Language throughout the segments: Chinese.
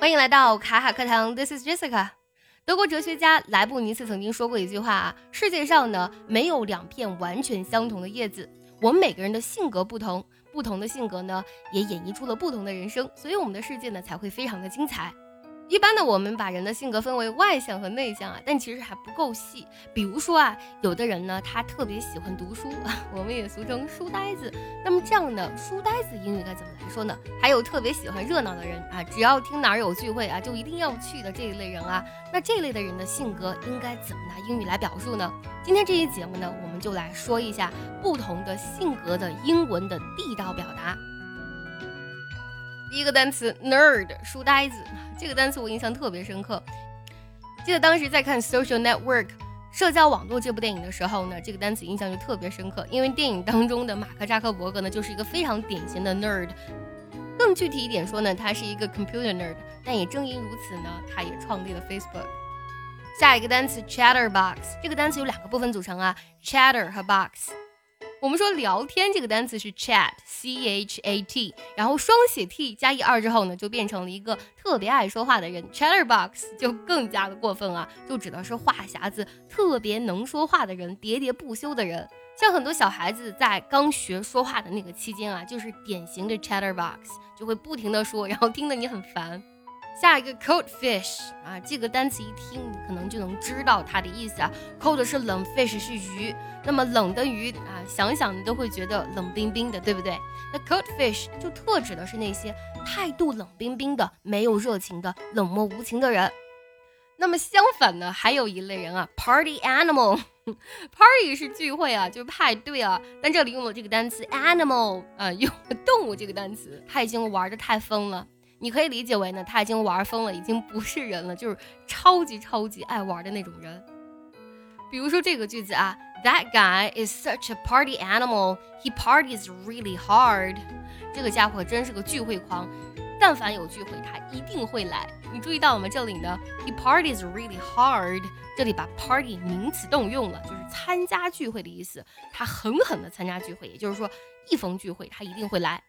欢迎来到卡卡课堂，This is Jessica。德国哲学家莱布尼茨曾经说过一句话啊：世界上呢没有两片完全相同的叶子，我们每个人的性格不同，不同的性格呢也演绎出了不同的人生，所以我们的世界呢才会非常的精彩。一般的，我们把人的性格分为外向和内向啊，但其实还不够细。比如说啊，有的人呢，他特别喜欢读书啊，我们也俗称书呆子。那么这样的书呆子英语该怎么来说呢？还有特别喜欢热闹的人啊，只要听哪儿有聚会啊，就一定要去的这一类人啊。那这类的人的性格应该怎么拿英语来表述呢？今天这期节目呢，我们就来说一下不同的性格的英文的地道表达。第一个单词 nerd 书呆子，这个单词我印象特别深刻。记得当时在看《Social Network》社交网络这部电影的时候呢，这个单词印象就特别深刻，因为电影当中的马克扎克伯格呢就是一个非常典型的 nerd。更具体一点说呢，他是一个 computer nerd。但也正因如此呢，他也创立了 Facebook。下一个单词 chatterbox，这个单词有两个部分组成啊，chatter 和 box。我们说聊天这个单词是 chat，c h a t，然后双写 t 加一二之后呢，就变成了一个特别爱说话的人。chatterbox 就更加的过分啊，就指的是话匣子，特别能说话的人，喋喋不休的人。像很多小孩子在刚学说话的那个期间啊，就是典型的 chatterbox，就会不停的说，然后听得你很烦。下一个 cold fish 啊，这个单词一听你可能就能知道它的意思啊。cold 是冷，fish 是鱼，那么冷的鱼啊，想想你都会觉得冷冰冰的，对不对？那 cold fish 就特指的是那些态度冷冰冰的、没有热情的、冷漠无情的人。那么相反呢，还有一类人啊，party animal，party 是聚会啊，就是派对啊，但这里用了这个单词 animal 啊，用了动物这个单词，他已经玩的太疯了。你可以理解为呢，他已经玩疯了，已经不是人了，就是超级超级爱玩的那种人。比如说这个句子啊，That guy is such a party animal. He parties really hard. 这个家伙真是个聚会狂，但凡有聚会，他一定会来。你注意到我们这里呢，He parties really hard. 这里把 party 名词动用了，就是参加聚会的意思。他狠狠的参加聚会，也就是说，一逢聚会，他一定会来。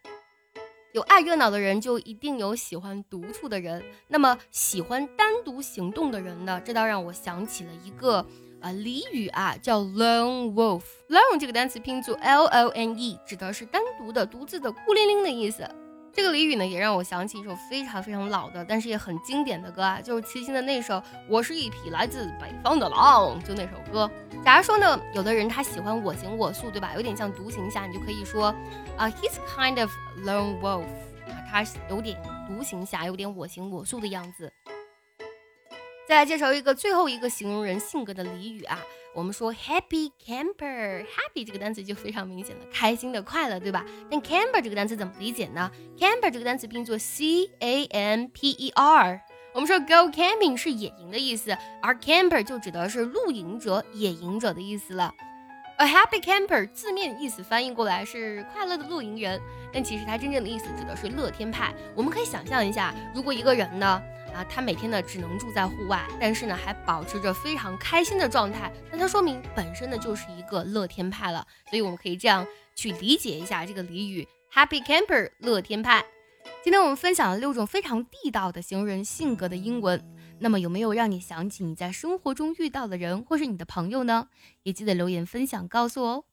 有爱热闹的人，就一定有喜欢独处的人。那么，喜欢单独行动的人呢？这倒让我想起了一个啊俚语啊，叫 lone wolf。lone 这个单词拼作 l o n e，指的是单独的、独自的、孤零零的意思。这个俚语呢，也让我想起一首非常非常老的，但是也很经典的歌啊，就是齐秦的那首《我是一匹来自北方的狼》，就那首歌。假如说呢，有的人他喜欢我行我素，对吧？有点像独行侠，你就可以说啊，He's kind of lone wolf，啊，他有点独行侠，有点我行我素的样子。再来介绍一个最后一个形容人性格的俚语啊，我们说 happy camper，happy 这个单词就非常明显了，开心的、快乐，对吧？但 camper 这个单词怎么理解呢？camper 这个单词拼作 c a m p e r，我们说 go camping 是野营的意思，而 camper 就指的是露营者、野营者的意思了。A happy camper 字面意思翻译过来是快乐的露营人，但其实它真正的意思指的是乐天派。我们可以想象一下，如果一个人呢？啊，他每天呢只能住在户外，但是呢还保持着非常开心的状态，那他说明本身呢就是一个乐天派了。所以我们可以这样去理解一下这个俚语：Happy Camper，乐天派。今天我们分享了六种非常地道的形容人性格的英文，那么有没有让你想起你在生活中遇到的人或是你的朋友呢？也记得留言分享告诉我哦。